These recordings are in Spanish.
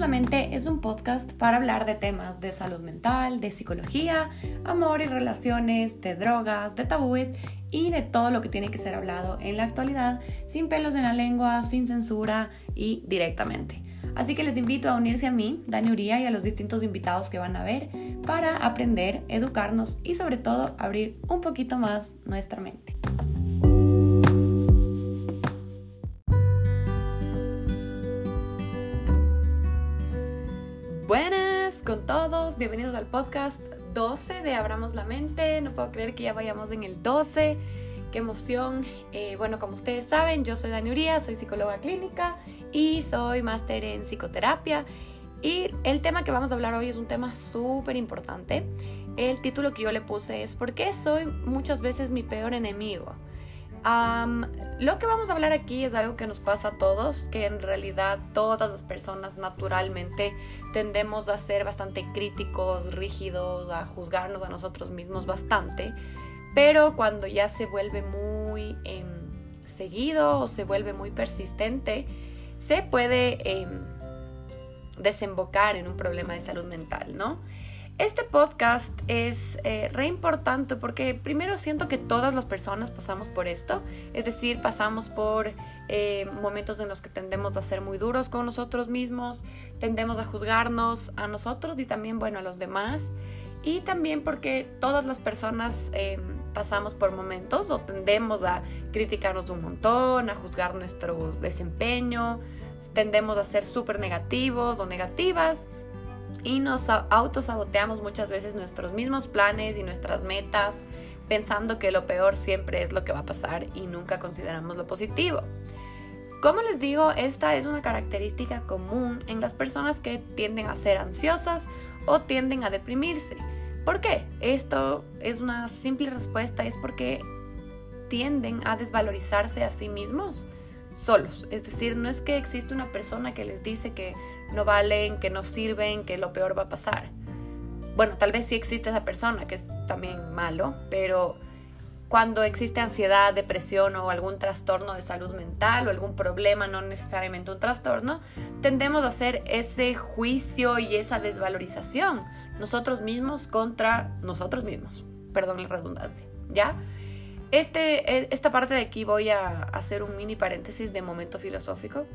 es un podcast para hablar de temas de salud mental, de psicología, amor y relaciones, de drogas, de tabúes y de todo lo que tiene que ser hablado en la actualidad, sin pelos en la lengua, sin censura y directamente. Así que les invito a unirse a mí, Dani Uría, y a los distintos invitados que van a ver para aprender, educarnos y sobre todo abrir un poquito más nuestra mente. Bienvenidos al podcast 12 de Abramos la Mente. No puedo creer que ya vayamos en el 12. Qué emoción. Eh, bueno, como ustedes saben, yo soy Dani Uría, soy psicóloga clínica y soy máster en psicoterapia. Y el tema que vamos a hablar hoy es un tema súper importante. El título que yo le puse es ¿Por qué soy muchas veces mi peor enemigo? Lo que vamos a hablar aquí es algo que nos pasa a todos, que en realidad todas las personas naturalmente tendemos a ser bastante críticos, rígidos, a juzgarnos a nosotros mismos bastante, pero cuando ya se vuelve muy em, seguido o se vuelve muy persistente, se puede em, desembocar en un problema de salud mental, ¿no? Este podcast es eh, re importante porque primero siento que todas las personas pasamos por esto, es decir, pasamos por eh, momentos en los que tendemos a ser muy duros con nosotros mismos, tendemos a juzgarnos a nosotros y también, bueno, a los demás, y también porque todas las personas eh, pasamos por momentos o tendemos a criticarnos un montón, a juzgar nuestro desempeño, tendemos a ser súper negativos o negativas y nos autosaboteamos muchas veces nuestros mismos planes y nuestras metas pensando que lo peor siempre es lo que va a pasar y nunca consideramos lo positivo. Como les digo, esta es una característica común en las personas que tienden a ser ansiosas o tienden a deprimirse. ¿Por qué? Esto es una simple respuesta, es porque tienden a desvalorizarse a sí mismos solos. Es decir, no es que existe una persona que les dice que no valen, que no sirven, que lo peor va a pasar. Bueno, tal vez sí existe esa persona, que es también malo, pero cuando existe ansiedad, depresión o algún trastorno de salud mental o algún problema, no necesariamente un trastorno, tendemos a hacer ese juicio y esa desvalorización nosotros mismos contra nosotros mismos. Perdón la redundancia, ¿ya? Este, e, esta parte de aquí voy a hacer un mini paréntesis de momento filosófico.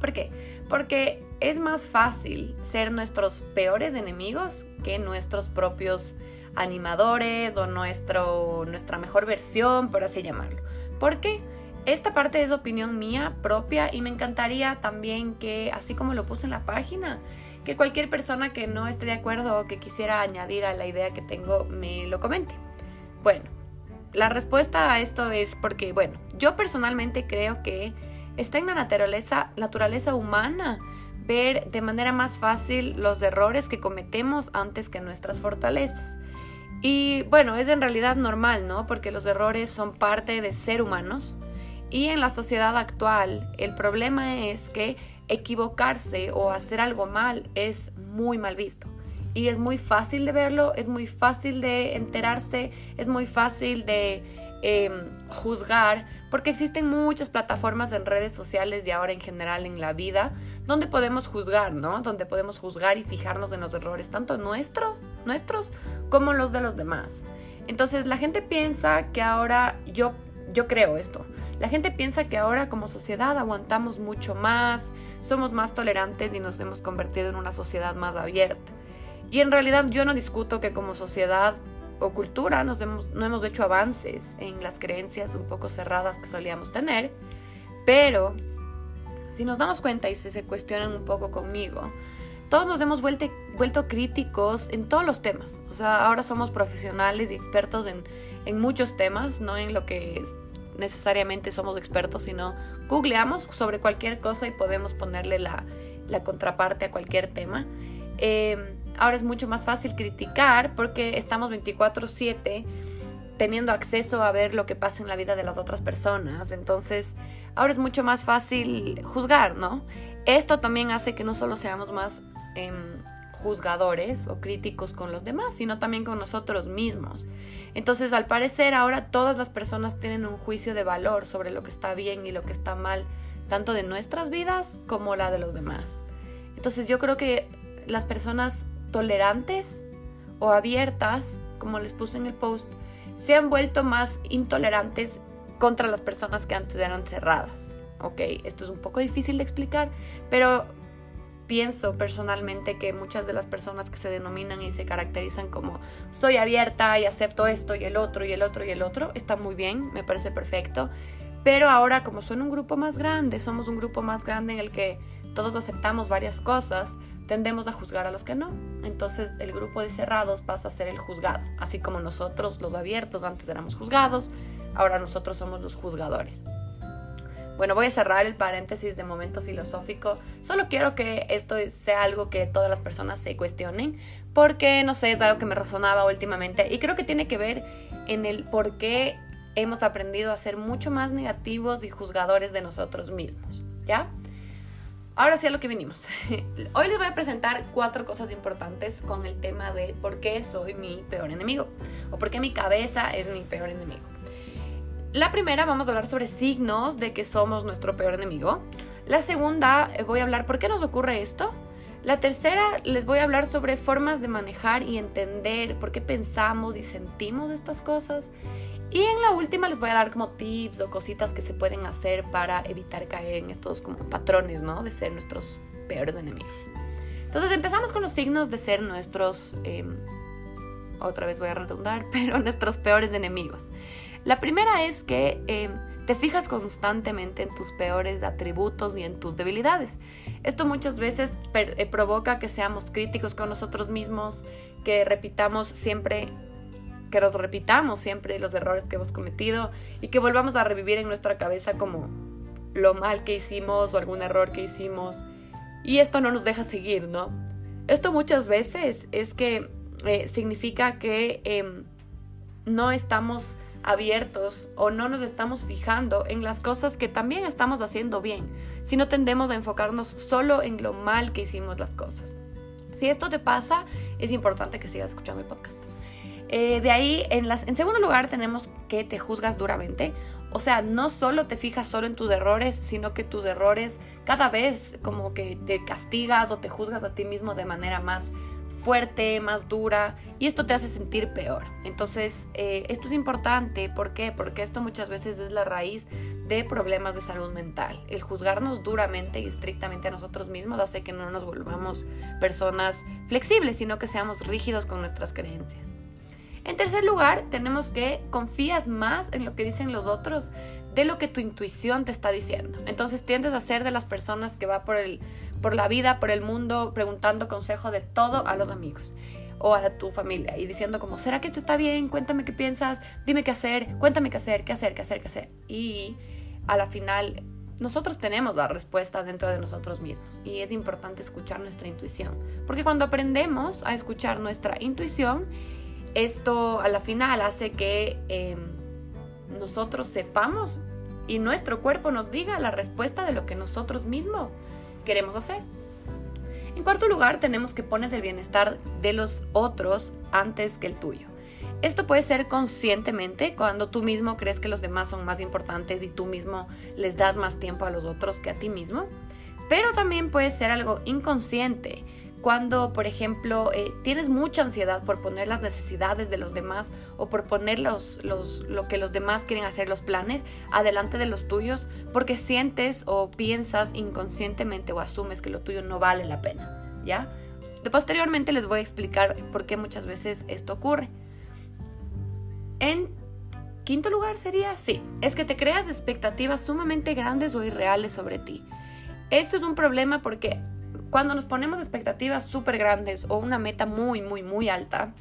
¿Por qué? Porque es más fácil ser nuestros peores enemigos que nuestros propios animadores o nuestro, nuestra mejor versión, por así llamarlo. ¿Por qué? Esta parte es opinión mía propia y me encantaría también que, así como lo puse en la página, que cualquier persona que no esté de acuerdo o que quisiera añadir a la idea que tengo me lo comente. Bueno, la respuesta a esto es porque, bueno, yo personalmente creo que está en la naturaleza, humana ver de manera más fácil los errores que cometemos antes que nuestras fortalezas. Y bueno, es en realidad normal, ¿no? Porque los errores son parte de ser humanos. Y en la sociedad actual, el problema es que equivocarse o hacer algo mal es muy mal visto y es muy fácil de verlo, es muy fácil de enterarse, es muy fácil de em, juzgar, porque existen muchas plataformas en redes sociales y ahora en general en la vida donde podemos juzgar, ¿no? Donde podemos juzgar y fijarnos en los errores, tanto nuestro, nuestros como los de los demás. Entonces la gente piensa que ahora, yo, yo creo esto, la gente piensa que ahora como sociedad aguantamos mucho más, somos más tolerantes y nos hemos convertido en una sociedad más abierta. Y en realidad yo no discuto que como sociedad o cultura nos hemos, no hemos hecho avances en las creencias un poco cerradas que solíamos tener, pero si nos damos cuenta y si se cuestionan un poco conmigo, todos nos hemos vuelto, vuelto críticos en todos los temas. O sea, ahora somos profesionales y expertos en, en muchos temas, no en lo que necesariamente somos expertos, sino googleamos sobre cualquier cosa y podemos ponerle la, la contraparte a cualquier tema. Eh, Ahora es mucho más fácil criticar porque estamos 24/7 teniendo acceso a ver lo que pasa en la vida de las otras personas. Entonces, ahora es mucho más fácil juzgar, ¿no? Esto también hace que no solo seamos más em, juzgadores o críticos con los demás, sino también con nosotros mismos. Entonces, al parecer, ahora todas las personas tienen un juicio de valor sobre lo que está bien y lo que está mal, tanto de nuestras vidas como la de los demás. Entonces yo creo que las personas tolerantes o abiertas, como les puse en el post, se han vuelto más intolerantes contra las personas que antes eran cerradas. Ok, esto es un poco difícil de explicar, pero pienso personalmente que muchas de las personas que se denominan y se caracterizan como soy abierta y acepto esto y el otro y el otro y el otro, está muy bien, me parece perfecto. Pero ahora como son un grupo más grande, somos un grupo más grande en el que todos aceptamos varias cosas, tendemos a juzgar a los que no. Entonces el grupo de cerrados pasa a ser el juzgado, así como nosotros los abiertos antes éramos juzgados, ahora nosotros somos los juzgadores. Bueno, voy a cerrar el paréntesis de momento filosófico. Solo quiero que esto sea algo que todas las personas se cuestionen, porque no sé, es algo que me resonaba últimamente y creo que tiene que ver en el por qué hemos aprendido a ser mucho más negativos y juzgadores de nosotros mismos. ¿Ya? Ahora sí a lo que vinimos. Hoy les voy a presentar cuatro cosas importantes con el tema de por qué soy mi peor enemigo o por qué mi cabeza es mi peor enemigo. La primera vamos a hablar sobre signos de que somos nuestro peor enemigo. La segunda eh, voy a hablar por qué nos ocurre esto. La tercera les voy a hablar sobre formas de manejar y entender por qué pensamos y sentimos estas cosas. Y en la última les voy a dar como tips o cositas que se pueden hacer para evitar caer en estos como patrones, ¿no? De ser nuestros peores enemigos. Entonces empezamos con los signos de ser nuestros, em, otra vez voy a redundar, pero nuestros peores enemigos. La primera es que eh, te fijas constantemente en tus peores atributos y en tus debilidades. Esto muchas veces eh, provoca que seamos críticos con nosotros mismos, que repitamos siempre que nos repitamos siempre los errores que hemos cometido y que volvamos a revivir en nuestra cabeza como lo mal que hicimos o algún error que hicimos. Y esto no nos deja seguir, ¿no? Esto muchas veces es que eh, significa que em, no estamos abiertos o no nos estamos fijando en las cosas que también estamos haciendo bien, sino tendemos a enfocarnos solo en lo mal que hicimos las cosas. Si esto te pasa, es importante que sigas escuchando el podcast. Eh, de ahí, en, las, en segundo lugar, tenemos que te juzgas duramente. O sea, no solo te fijas solo en tus errores, sino que tus errores cada vez como que te castigas o te juzgas a ti mismo de manera más fuerte, más dura, y esto te hace sentir peor. Entonces, eh, esto es importante, ¿por qué? Porque esto muchas veces es la raíz de problemas de salud mental. El juzgarnos duramente y estrictamente a nosotros mismos hace que no nos volvamos personas flexibles, sino que seamos rígidos con nuestras creencias. En tercer lugar, tenemos que confías más en lo que dicen los otros de lo que tu intuición te está diciendo. Entonces tiendes a ser de las personas que va por, el, por la vida, por el mundo, preguntando consejo de todo a los amigos o a tu familia y diciendo como, ¿será que esto está bien? Cuéntame qué piensas, dime qué hacer, cuéntame qué hacer, qué hacer, qué hacer, qué hacer. Y a la final nosotros tenemos la respuesta dentro de nosotros mismos y es importante escuchar nuestra intuición, porque cuando aprendemos a escuchar nuestra intuición, esto a la final hace que... Em, nosotros sepamos y nuestro cuerpo nos diga la respuesta de lo que nosotros mismos queremos hacer. En cuarto lugar, tenemos que pones el bienestar de los otros antes que el tuyo. Esto puede ser conscientemente cuando tú mismo crees que los demás son más importantes y tú mismo les das más tiempo a los otros que a ti mismo. Pero también puede ser algo inconsciente cuando, por ejemplo, eh, tienes mucha ansiedad por poner las necesidades de los demás o por poner los, lo que los demás quieren hacer, los planes, adelante de los tuyos, porque sientes o piensas inconscientemente o asumes que lo tuyo no vale la pena, ¿ya? Posteriormente les voy a explicar por qué muchas veces esto ocurre. En quinto lugar sería, sí, es que te creas expectativas sumamente grandes o irreales sobre ti. Esto es un problema porque cuando nos ponemos expectativas súper grandes o una meta muy, muy, muy alta,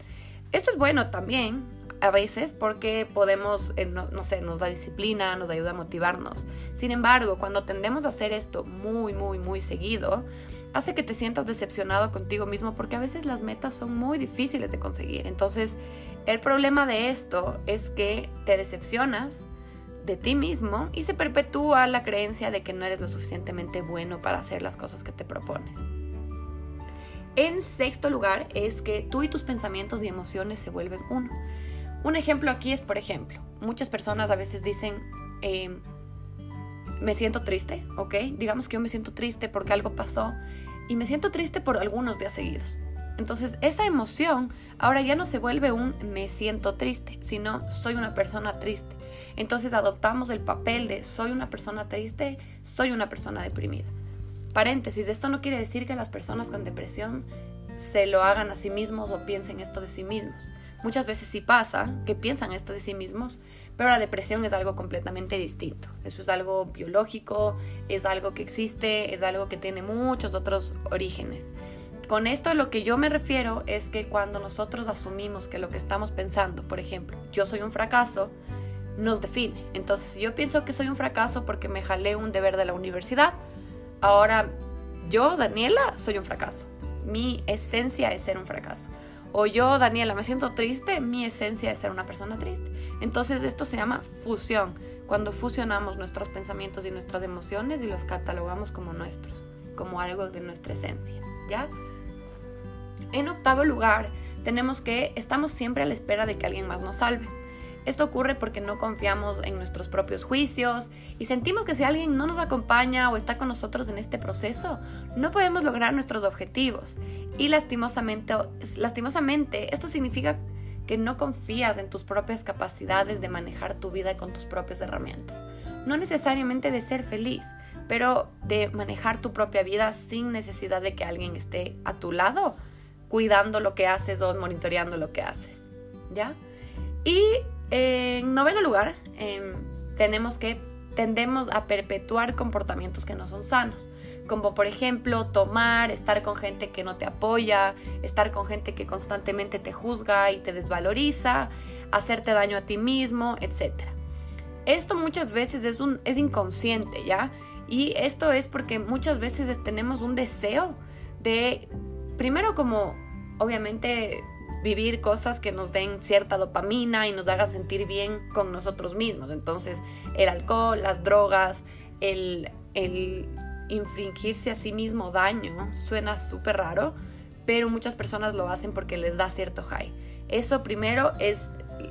esto es bueno también a veces porque podemos, eh, no, sé, nos da disciplina, nos ayuda a motivarnos. Sin embargo, cuando tendemos a hacer esto muy, muy, muy seguido, hace que te sientas decepcionado contigo mismo porque a veces las metas son muy difíciles de conseguir. Entonces, el problema de esto es que te decepcionas de ti mismo y se perpetúa la creencia de que no eres lo suficientemente bueno para hacer las cosas que te propones. En sexto lugar es que tú y tus pensamientos y emociones se vuelven uno. Un ejemplo aquí es, por ejemplo, muchas personas a veces dicen, em, me siento triste, ¿ok? Digamos que yo me siento triste porque algo pasó y me siento triste por algunos días seguidos. Entonces esa emoción ahora ya no se vuelve un me siento triste, sino soy una persona triste. Entonces adoptamos el papel de soy una persona triste, soy una persona deprimida. Paréntesis, esto no quiere decir que las personas con depresión se lo hagan a sí mismos o piensen esto de sí mismos. Muchas veces sí pasa que piensan esto de sí mismos, pero la depresión es algo completamente distinto. Eso es algo biológico, es algo que existe, es algo que tiene muchos otros orígenes. Con esto lo que yo me refiero es que cuando nosotros asumimos que lo que estamos pensando, por ejemplo, yo soy un fracaso, nos define. Entonces, si yo pienso que soy un fracaso porque me jalé un deber de la universidad, ahora yo, Daniela, soy un fracaso. Mi esencia es ser un fracaso. O yo, Daniela, me siento triste, mi esencia es ser una persona triste. Entonces, esto se llama fusión. Cuando fusionamos nuestros pensamientos y nuestras emociones y los catalogamos como nuestros, como algo de nuestra esencia, ¿ya? En octavo lugar, tenemos que estamos siempre a la espera de que alguien más nos salve. Esto ocurre porque no confiamos en nuestros propios juicios y sentimos que si alguien no nos acompaña o está con nosotros en este proceso, no podemos lograr nuestros objetivos. Y lastimosamente, lastimosamente esto significa que no confías en tus propias capacidades de manejar tu vida con tus propias herramientas. No necesariamente de ser feliz, pero de manejar tu propia vida sin necesidad de que alguien esté a tu lado cuidando lo que haces o monitoreando lo que haces. ¿Ya? Y en noveno lugar, em, tenemos que tendemos a perpetuar comportamientos que no son sanos, como por ejemplo tomar, estar con gente que no te apoya, estar con gente que constantemente te juzga y te desvaloriza, hacerte daño a ti mismo, etc. Esto muchas veces es, inconsciente, ¿ya? Y esto es porque muchas veces tenemos un deseo de primero como, obviamente, vivir cosas que nos den cierta dopamina y nos hagan sentir bien con nosotros mismos. Entonces, el alcohol, las drogas, el, el infringirse a sí mismo daño suena súper raro, pero muchas personas lo hacen porque les da cierto high. Eso primero es,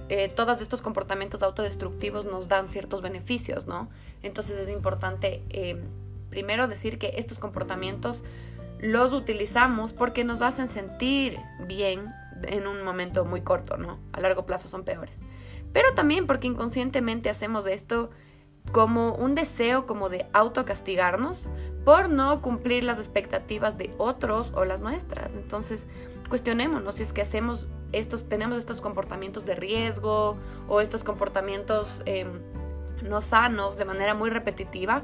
eh, todos estos comportamientos autodestructivos nos dan ciertos beneficios, ¿no? Entonces es importante eh, primero decir que estos comportamientos los utilizamos porque nos hacen sentir bien en un momento muy corto, ¿no? A largo plazo son peores. Pero también porque inconscientemente hacemos esto como un deseo como de autocastigarnos por no cumplir las expectativas de otros o las nuestras. Entonces, cuestionémonos si es que hacemos estos, tenemos estos comportamientos de riesgo o estos comportamientos em, no sanos de manera muy repetitiva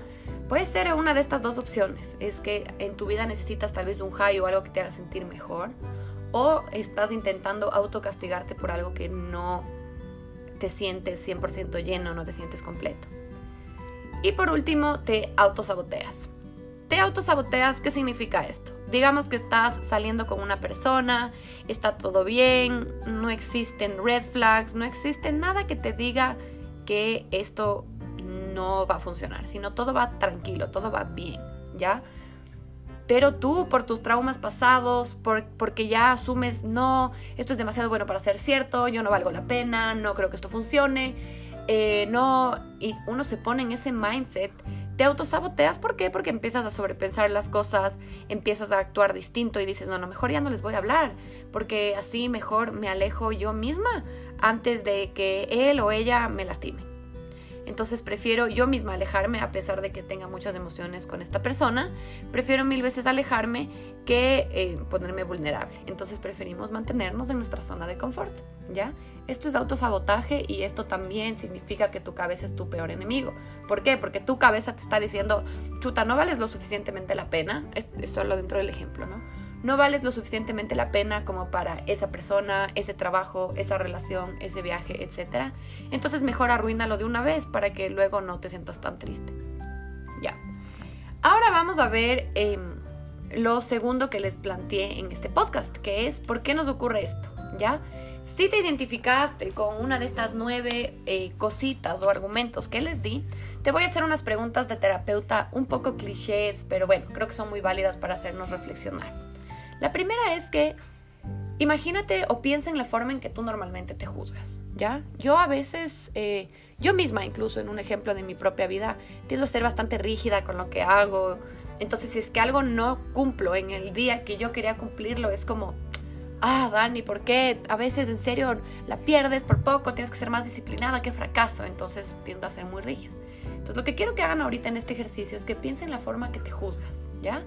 Puede ser una de estas dos opciones. Es que en tu vida necesitas tal vez un high o algo que te haga sentir mejor. O estás intentando autocastigarte por algo que no te sientes 100% lleno, no te sientes completo. Y por último, te autosaboteas. Te autosaboteas, ¿qué significa esto? Digamos que estás saliendo con una persona, está todo bien, no existen red flags, no existe nada que te diga que esto no va a funcionar, sino todo va tranquilo, todo va bien, ¿ya? Pero tú, por tus traumas pasados, porque ya asumes, no, esto es demasiado bueno para ser cierto, yo no valgo la pena, no creo que esto funcione, eh, no, y uno se pone en ese mindset, te autosaboteas, ¿por qué? Porque empiezas a sobrepensar las cosas, empiezas a actuar distinto y dices, no, no, mejor ya no les voy a hablar, porque así mejor me alejo yo misma antes de que él o ella me lastime. Entonces prefiero yo misma alejarme a pesar de que tenga muchas emociones con esta persona. Prefiero mil veces alejarme que eh, ponerme vulnerable. Entonces preferimos mantenernos en nuestra zona de confort, ¿ya? Esto es autosabotaje y esto también significa que tu cabeza es tu peor enemigo. ¿Por qué? Porque tu cabeza te está diciendo, chuta, no vales lo suficientemente la pena. Esto es lo dentro del ejemplo, ¿no? No vales lo suficientemente la pena como para esa persona, ese trabajo, esa relación, ese viaje, etc. Entonces mejor arruínalo de una vez para que luego no te sientas tan triste. Ya. Ahora vamos a ver em, lo segundo que les planteé en este podcast, que es ¿por qué nos ocurre esto? ¿Ya? Si te identificaste con una de estas nueve eh, cositas o argumentos que les di, te voy a hacer unas preguntas de terapeuta un poco clichés, pero bueno, creo que son muy válidas para hacernos reflexionar. La primera es que imagínate o piensa en la forma en que tú normalmente te juzgas, ¿ya? Yo a veces, eh, yo misma incluso en un ejemplo de mi propia vida, tiendo a ser bastante rígida con lo que hago, Entonces, si es que algo no cumplo en el día que yo quería cumplirlo, es como, ah, Dani, ¿por qué? A veces en serio la pierdes por poco, tienes que ser más disciplinada, qué fracaso. Entonces tiendo a ser muy rígida. Entonces, lo que quiero que hagan ahorita en este ejercicio es que piensen la forma que te juzgas, ¿ya?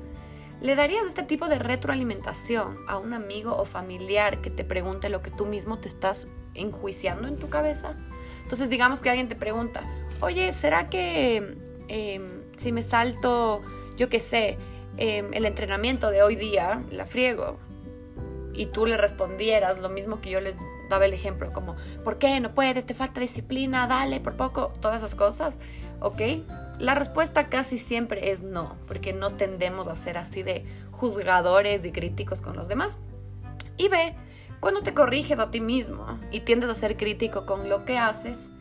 ¿Le darías este tipo de retroalimentación a un amigo o familiar que te pregunte lo que tú mismo te estás enjuiciando en tu cabeza? Entonces, digamos que alguien te pregunta, oye, ¿será que em, si me salto, yo qué sé, em, el entrenamiento de hoy día, la friego? Y tú le respondieras lo mismo que yo les daba el ejemplo, como, ¿por qué no puedes? Te falta disciplina, dale, por poco, todas esas cosas, ¿ok? La respuesta casi siempre es no, porque no tendemos a ser así de juzgadores y críticos con los demás. Y ve, cuando te corriges a ti mismo y tiendes a ser crítico con lo que haces,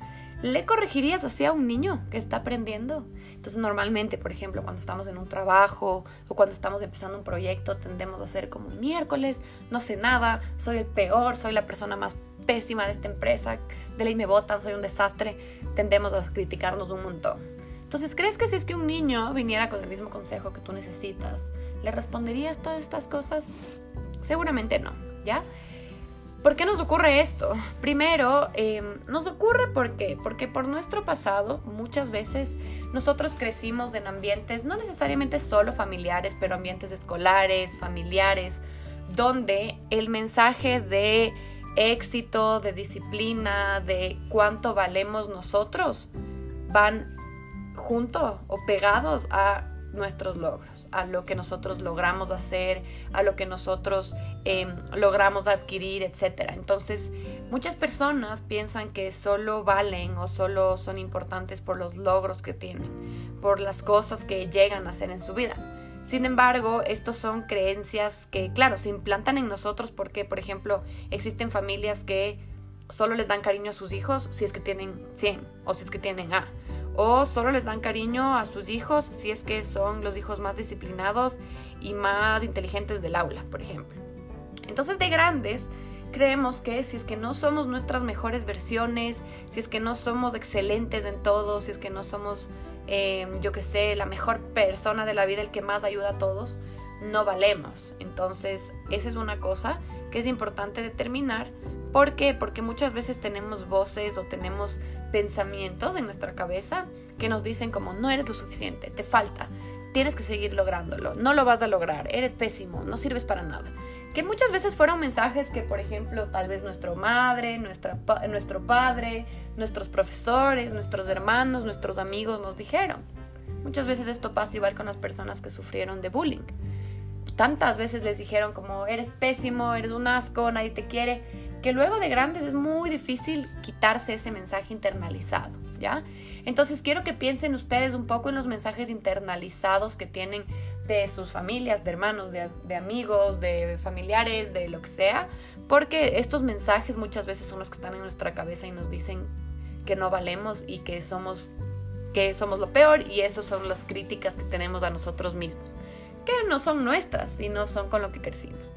¿le corregirías así a un niño que está aprendiendo? Entonces normalmente, por ejemplo, cuando estamos en un trabajo o cuando estamos empezando un proyecto, tendemos a ser como miércoles, no sé nada, soy el peor, soy la persona más pésima de esta empresa, de ley me votan, soy un desastre, tendemos a criticarnos un montón. Entonces, ¿crees que si es que un niño viniera con el mismo consejo que tú necesitas, le responderías todas estas cosas? Seguramente no, ¿ya? ¿Por qué nos ocurre esto? Primero, em, nos ocurre porque, porque por nuestro pasado muchas veces nosotros crecimos en ambientes, no necesariamente solo familiares, pero ambientes escolares, familiares, donde el mensaje de éxito, de disciplina, de cuánto valemos nosotros, van junto o pegados a nuestros logros, a lo que nosotros logramos hacer, a lo que nosotros em, logramos adquirir, etc. Entonces, muchas personas piensan que solo valen o solo son importantes por los logros que tienen, por las cosas que llegan a hacer en su vida. Sin embargo, estos son creencias que, claro, se implantan en nosotros porque, por ejemplo, existen familias que solo les dan cariño a sus hijos si es que tienen 100 o si es que tienen A o solo les dan cariño a sus hijos si es que son los hijos más disciplinados y más inteligentes del aula, por ejemplo. Entonces de grandes creemos que si es que no somos nuestras mejores versiones, si es que no somos excelentes en todo, si es que no somos, em, yo que sé, la mejor persona de la vida, el que más ayuda a todos, no valemos. Entonces esa es una cosa que es importante determinar ¿Por qué? Porque muchas veces tenemos voces o tenemos pensamientos en nuestra cabeza que nos dicen como no eres lo suficiente, te falta, tienes que seguir lográndolo, no lo vas a lograr, eres pésimo, no sirves para nada. Que muchas veces fueron mensajes que, por ejemplo, tal vez nuestra madre, nuestra, nuestro padre, nuestros profesores, nuestros hermanos, nuestros amigos nos dijeron. Muchas veces esto pasa igual con las personas que sufrieron de bullying. Tantas veces les dijeron como eres pésimo, eres un asco, nadie te quiere que luego de grandes es muy difícil quitarse ese mensaje internalizado, ¿ya? Entonces quiero que piensen ustedes un poco en los mensajes internalizados que tienen de sus familias, de hermanos, de, amigos, de familiares, de lo que sea, porque estos mensajes muchas veces son los que están en nuestra cabeza y nos dicen que no valemos y que somos que somos lo peor y esas son las críticas que tenemos a nosotros mismos, que no son nuestras, sino son con lo que crecimos.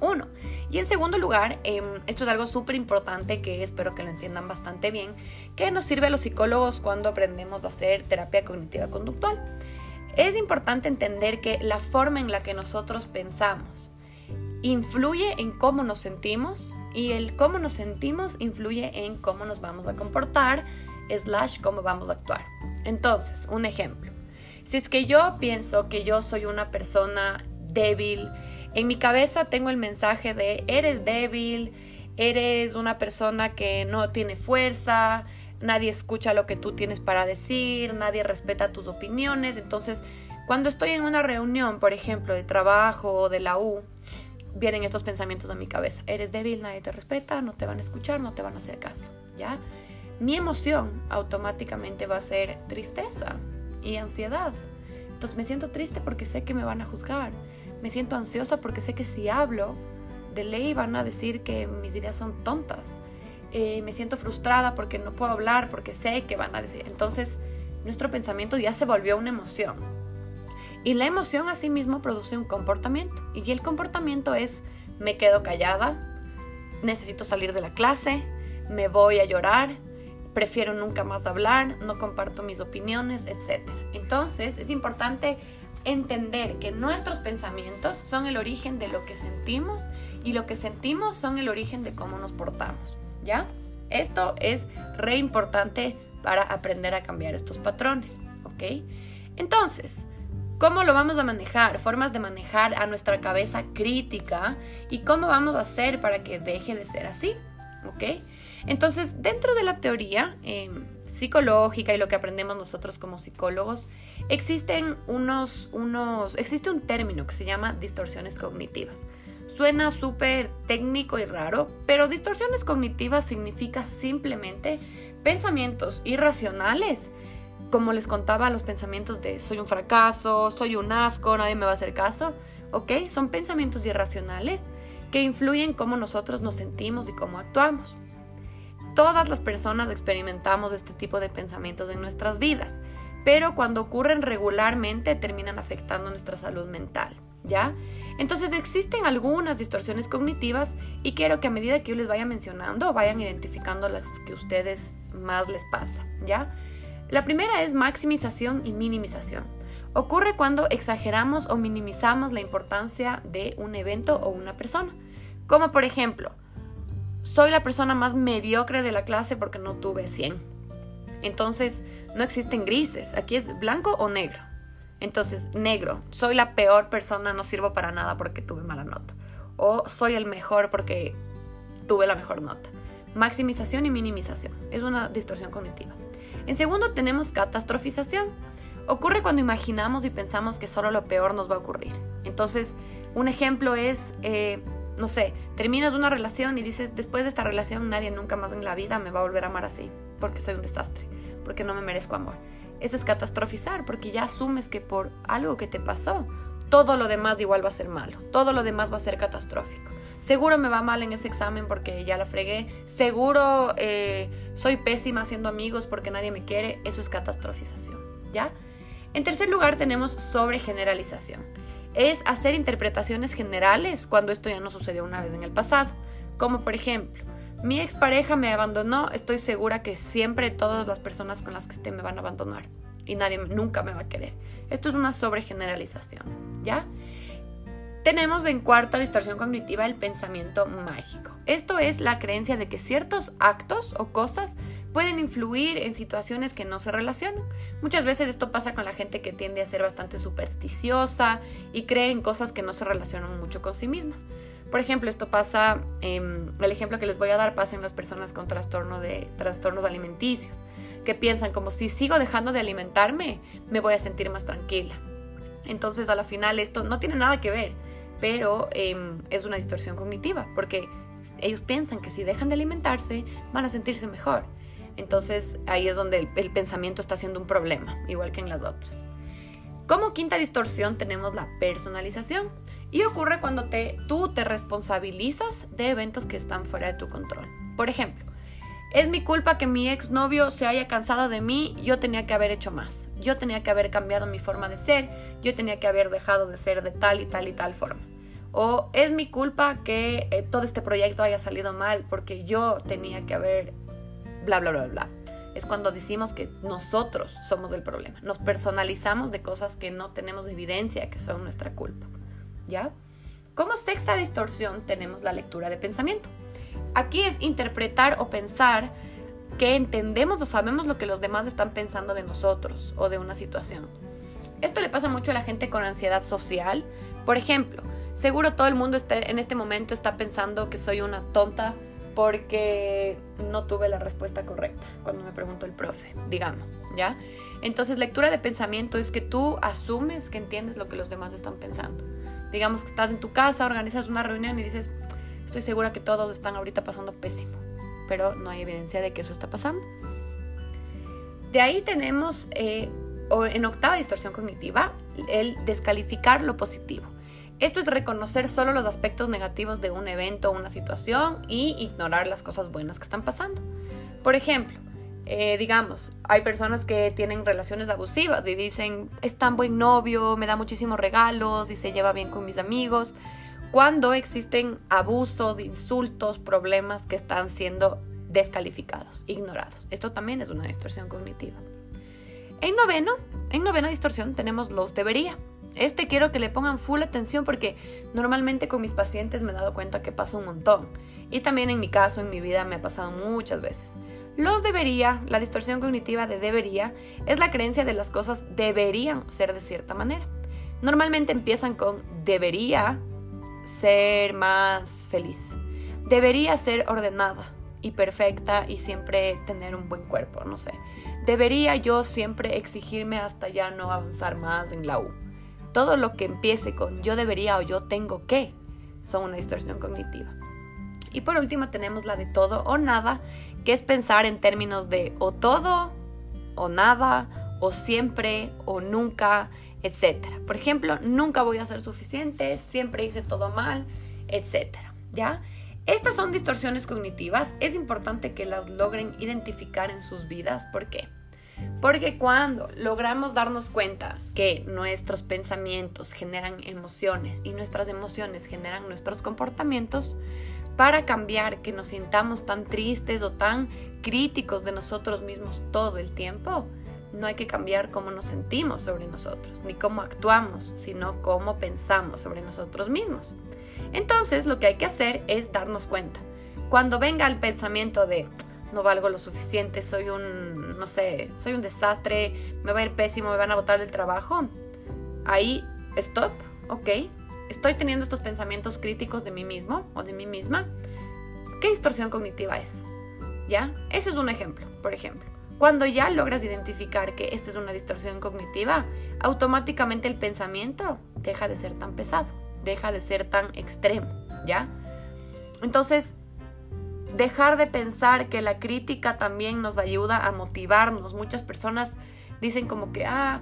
Uno. Y en segundo lugar, em, esto es algo súper importante que espero que lo entiendan bastante bien, que nos sirve a los psicólogos cuando aprendemos a hacer terapia cognitiva conductual. Es importante entender que la forma en la que nosotros pensamos influye en cómo nos sentimos y el cómo nos sentimos influye en cómo nos vamos a comportar, slash cómo vamos a actuar. Entonces, un ejemplo. Si es que yo pienso que yo soy una persona débil, en mi cabeza tengo el mensaje de eres débil, eres una persona que no tiene fuerza, nadie escucha lo que tú tienes para decir, nadie respeta tus opiniones. Entonces, cuando estoy en una reunión, por ejemplo, de trabajo o de la U, vienen estos pensamientos a mi cabeza. Eres débil, nadie te respeta, no te van a escuchar, no te van a hacer caso, ¿ya? Mi emoción automáticamente va a ser tristeza y ansiedad. Entonces me siento triste porque sé que me van a juzgar me siento ansiosa porque sé que si hablo, de ley van a decir que mis ideas son tontas. Eh, me siento frustrada porque no puedo hablar, porque sé que van a decir. Entonces, nuestro pensamiento ya se volvió una emoción. Y la emoción asimismo produce un comportamiento. Y el comportamiento es, me quedo callada, necesito salir de la clase, me voy a llorar, prefiero nunca más hablar, no comparto mis opiniones, etc. Entonces, es importante entender que nuestros pensamientos son el origen de lo que sentimos y lo que sentimos son el origen de cómo nos portamos, ¿ya? Esto es re importante para aprender a cambiar estos patrones, ¿ok? Entonces, ¿cómo lo vamos a manejar? Formas de manejar a nuestra cabeza crítica y cómo vamos a hacer para que deje de ser así, ¿ok? Entonces, dentro de la teoría em, psicológica y lo que aprendemos nosotros como psicólogos, existen unos, unos, existe un término que se llama distorsiones cognitivas. Suena súper técnico y raro, pero distorsiones cognitivas significa simplemente pensamientos irracionales. Como les contaba, los pensamientos de soy un fracaso, soy un asco, nadie me va a hacer caso, ¿ok? Son pensamientos irracionales que influyen cómo nosotros nos sentimos y cómo actuamos. Todas las personas experimentamos este tipo de pensamientos en nuestras vidas, pero cuando ocurren regularmente terminan afectando nuestra salud mental, ¿ya? Entonces existen algunas distorsiones cognitivas y quiero que a medida que yo les vaya mencionando vayan identificando las que ustedes más les pasa, ¿ya? La primera es maximización y minimización. Ocurre cuando exageramos o minimizamos la importancia de un evento o una persona. Como por ejemplo, soy la persona más mediocre de la clase porque no tuve 100. Entonces, no existen grises. Aquí es blanco o negro. Entonces, negro, soy la peor persona, no sirvo para nada porque tuve mala nota. O soy el mejor porque tuve la mejor nota. Maximización y minimización. Es una distorsión cognitiva. En segundo, tenemos catastrofización. Ocurre cuando imaginamos y pensamos que solo lo peor nos va a ocurrir. Entonces, un ejemplo es, eh, no sé, terminas una relación y dices, después de esta relación nadie nunca más en la vida me va a volver a amar así, porque soy un desastre, porque no me merezco amor. Eso es catastrofizar, porque ya asumes que por algo que te pasó, todo lo demás igual va a ser malo, todo lo demás va a ser catastrófico. Seguro me va mal en ese examen porque ya la fregué, seguro eh, soy pésima haciendo amigos porque nadie me quiere, eso es catastrofización, ¿ya? En tercer lugar tenemos sobregeneralización es hacer interpretaciones generales cuando esto ya no sucedió una vez en el pasado. Como por ejemplo, mi expareja me abandonó, estoy segura que siempre todas las personas con las que esté me van a abandonar y nadie nunca me va a querer. Esto es una sobregeneralización, ¿ya? Tenemos en cuarta distorsión cognitiva el pensamiento mágico. Esto es la creencia de que ciertos actos o cosas pueden influir en situaciones que no se relacionan. Muchas veces esto pasa con la gente que tiende a ser bastante supersticiosa y cree en cosas que no se relacionan mucho con sí mismas. Por ejemplo, esto pasa, el ejemplo que les voy a dar pasa en las personas con trastorno de trastornos alimenticios, que piensan como si sigo dejando de alimentarme, me voy a sentir más tranquila. Entonces, a la final esto no tiene nada que ver pero em, es una distorsión cognitiva, porque ellos piensan que si dejan de alimentarse van a sentirse mejor. Entonces ahí es donde el, pensamiento está siendo un problema, igual que en las otras. Como quinta distorsión tenemos la personalización y ocurre cuando te, tú te responsabilizas de eventos que están fuera de tu control. Por ejemplo, es mi culpa que mi exnovio se haya cansado de mí, yo tenía que haber hecho más, yo tenía que haber cambiado mi forma de ser, yo tenía que haber dejado de ser de tal y tal y tal forma. O es mi culpa que eh, todo este proyecto haya salido mal porque yo tenía que haber bla, bla, bla, bla. Es cuando decimos que nosotros somos el problema. Nos personalizamos de cosas que no tenemos evidencia que son nuestra culpa. ¿Ya? Como sexta distorsión tenemos la lectura de pensamiento. Aquí es interpretar o pensar que entendemos o sabemos lo que los demás están pensando de nosotros o de una situación. Esto le pasa mucho a la gente con ansiedad social. Por ejemplo, Seguro todo el mundo en este momento está pensando que soy una tonta porque no tuve la respuesta correcta cuando me preguntó el profe, digamos, ¿ya? Entonces, lectura de pensamiento es que tú asumes que entiendes lo que los demás están pensando. Digamos que estás en tu casa, organizas una reunión y dices, estoy segura que todos están ahorita pasando pésimo, pero no hay evidencia de que eso está pasando. De ahí tenemos, eh, en octava distorsión cognitiva, el descalificar lo positivo. Esto es reconocer solo los aspectos negativos de un evento o una situación y ignorar las cosas buenas que están pasando. Por ejemplo, eh, digamos, hay personas que tienen relaciones abusivas y dicen, es tan buen novio, me da muchísimos regalos y se lleva bien con mis amigos, cuando existen abusos, insultos, problemas que están siendo descalificados, ignorados. Esto también es una distorsión cognitiva. En noveno, en novena distorsión tenemos los debería. Este quiero que le pongan full atención porque normalmente con mis pacientes me he dado cuenta que pasa un montón. Y también en mi caso, en mi vida, me ha pasado muchas veces. Los debería, la distorsión cognitiva de debería, es la creencia de las cosas deberían ser de cierta manera. Normalmente empiezan con debería ser más feliz. Debería ser ordenada y perfecta y siempre tener un buen cuerpo, no sé. Debería yo siempre exigirme hasta ya no avanzar más en la U. Todo lo que empiece con yo debería o yo tengo que son una distorsión cognitiva. Y por último tenemos la de todo o nada, que es pensar en términos de o todo o nada o siempre o nunca, etc. Por ejemplo, nunca voy a ser suficiente, siempre hice todo mal, etc. ¿Ya? Estas son distorsiones cognitivas. Es importante que las logren identificar en sus vidas. ¿Por qué? Porque cuando logramos darnos cuenta que nuestros pensamientos generan emociones y nuestras emociones generan nuestros comportamientos, para cambiar que nos sintamos tan tristes o tan críticos de nosotros mismos todo el tiempo, no hay que cambiar cómo nos sentimos sobre nosotros, ni cómo actuamos, sino cómo pensamos sobre nosotros mismos. Entonces lo que hay que hacer es darnos cuenta. Cuando venga el pensamiento de no valgo lo suficiente, soy un, no sé, soy un desastre, me va a ir pésimo, me van a botar del trabajo, ahí, stop, ok, estoy teniendo estos pensamientos críticos de mí mismo o de mí misma, ¿qué distorsión cognitiva es? ¿Ya? Eso es un ejemplo, por ejemplo. Cuando ya logras identificar que esta es una distorsión cognitiva, automáticamente el pensamiento deja de ser tan pesado, deja de ser tan extremo, ¿ya? Entonces, dejar de pensar que la crítica también nos ayuda a motivarnos. Muchas personas dicen como que, ah,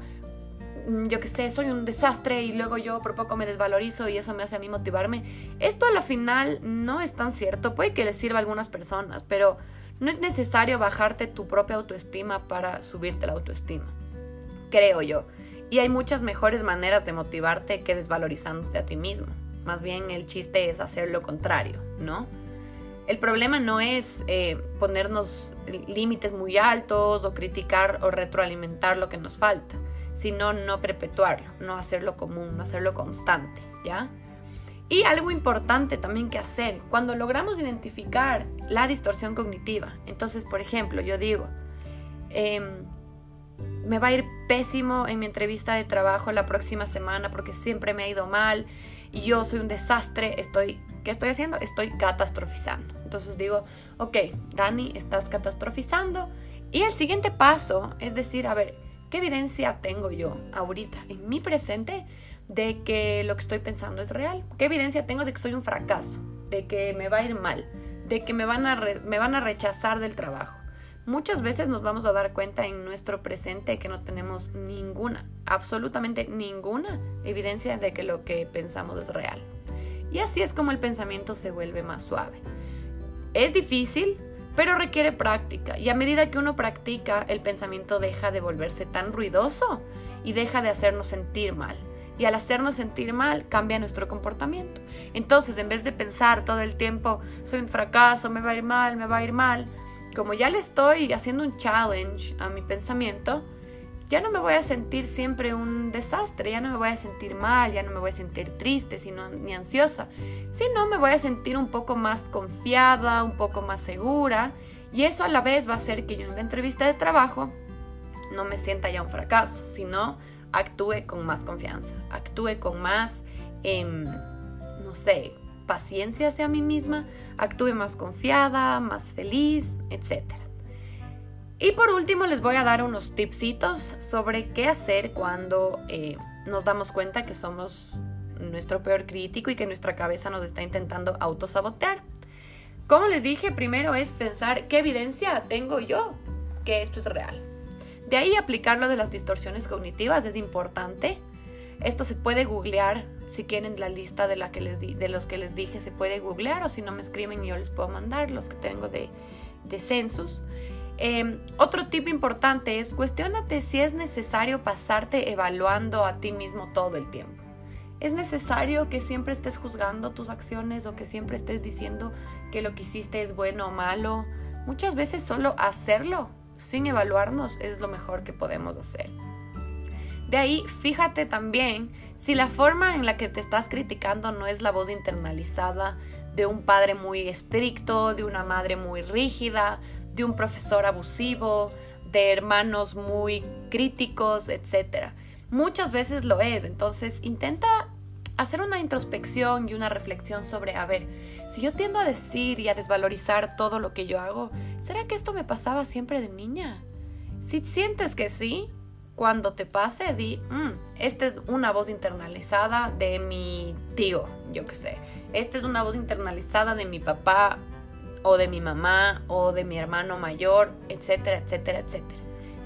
Mm, yo qué sé, soy un desastre y luego yo por poco me desvalorizo y eso me hace a mí motivarme. Esto a la final no es tan cierto, puede que les sirva a algunas personas, pero no es necesario bajarte tu propia autoestima para subirte la autoestima, creo yo. Y hay muchas mejores maneras de motivarte que desvalorizándote a ti mismo. Más bien el chiste es hacer lo contrario, ¿no? El problema no es eh, ponernos límites muy altos o criticar o retroalimentar lo que nos falta sino no perpetuarlo, no hacerlo común, no hacerlo constante, ¿ya? Y algo importante también que hacer, cuando logramos identificar la distorsión cognitiva, entonces, por ejemplo, yo digo, em, me va a ir pésimo en mi entrevista de trabajo la próxima semana porque siempre me ha ido mal y yo soy un desastre, estoy, ¿qué estoy haciendo? Estoy catastrofizando. Entonces digo, ok, Dani, estás catastrofizando. Y el siguiente paso es decir, a ver, ¿Qué evidencia tengo yo ahorita, en mi presente, de que lo que estoy pensando es real? ¿Qué evidencia tengo de que soy un fracaso? De que me va a ir mal, de que me van a, me van a rechazar del trabajo. Muchas veces nos vamos a dar cuenta en nuestro presente que no tenemos ninguna, absolutamente ninguna evidencia de que lo que pensamos es real. Y así es como el pensamiento se vuelve más suave. Es difícil, pero requiere práctica y a medida que uno practica, el pensamiento deja de volverse tan ruidoso y deja de hacernos sentir mal. Y al hacernos sentir mal, cambia nuestro comportamiento. Entonces, en vez de pensar todo el tiempo, soy un fracaso, me va a ir mal, me va a ir mal, como ya le estoy haciendo un challenge a mi pensamiento, ya no me voy a sentir siempre un desastre, ya no me voy a sentir mal, ya no me voy a sentir triste sino, ni ansiosa, sino me voy a sentir un poco más confiada, un poco más segura y eso a la vez va a hacer que yo en la entrevista de trabajo no me sienta ya un fracaso, sino actúe con más confianza, actúe con más, em, no sé, paciencia hacia mí misma, actúe más confiada, más feliz, etcétera. Y por último les voy a dar unos tipsitos sobre qué hacer cuando eh, nos damos cuenta que somos nuestro peor crítico y que nuestra cabeza nos está intentando autosabotear. Como les dije, primero es pensar qué evidencia tengo yo que esto es real. De ahí aplicar de las distorsiones cognitivas es importante. Esto se puede googlear, si quieren la lista de, la que les de los que les dije se puede googlear o si no me escriben yo les puedo mandar los que tengo de, de census. Em, otro tip importante es cuestionate si es necesario pasarte evaluando a ti mismo todo el tiempo. ¿Es necesario que siempre estés juzgando tus acciones o que siempre estés diciendo que lo que hiciste es bueno o malo? Muchas veces solo hacerlo sin evaluarnos es lo mejor que podemos hacer. De ahí, fíjate también si la forma en la que te estás criticando no es la voz internalizada de un padre muy estricto, de una madre muy rígida, de un profesor abusivo, de hermanos muy críticos, etc. Muchas veces lo es, entonces intenta hacer una introspección y una reflexión sobre, a ver, si yo tiendo a decir y a desvalorizar todo lo que yo hago, ¿será que esto me pasaba siempre de niña? Si sientes que sí, cuando te pase, di, mm, esta es una voz internalizada de mi tío, yo qué sé. Esta es una voz internalizada de mi papá o de mi mamá o de mi hermano mayor, etcétera, etcétera, etcétera.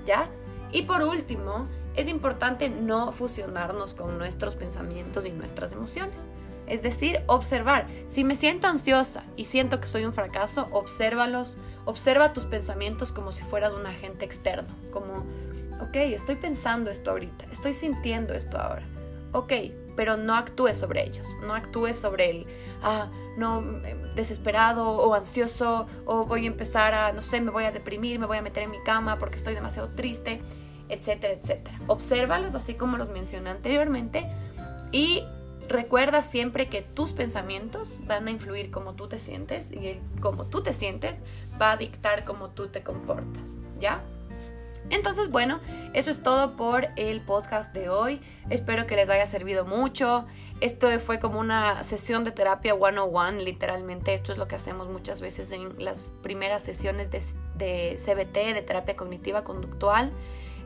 ¿Ya? Y por último, es importante no fusionarnos con nuestros pensamientos y nuestras emociones. Es decir, observar. Si me siento ansiosa y siento que soy un fracaso, obsérvalos. Observa tus pensamientos como si fueras un agente externo. Como, ok, estoy pensando esto ahorita, estoy sintiendo esto ahora. Ok, pero no actúes sobre ellos. No actúes sobre el, ah, no, eh, desesperado o ansioso o voy a empezar a, no sé, me voy a deprimir, me voy a meter en mi cama porque estoy demasiado triste etcétera, etcétera. Obsérvalos así como los mencioné anteriormente y recuerda siempre que tus pensamientos van a influir como tú te sientes y como tú te sientes va a dictar cómo tú te comportas, ¿ya? Entonces, bueno, eso es todo por el podcast de hoy. Espero que les haya servido mucho. Esto fue como una sesión de terapia one-on-one, literalmente. Esto es lo que hacemos muchas veces en las primeras sesiones de, de CBT, de terapia cognitiva conductual.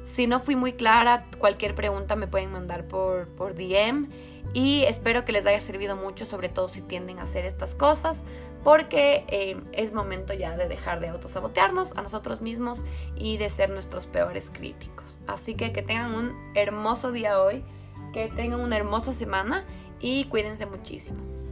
Si no fui muy clara, cualquier pregunta me pueden mandar por, por DM y espero que les haya servido mucho, sobre todo si tienden a hacer estas cosas, porque eh, es momento ya de dejar de autosabotearnos a nosotros mismos y de ser nuestros peores críticos. Así que que tengan un hermoso día hoy, que tengan una hermosa semana y cuídense muchísimo.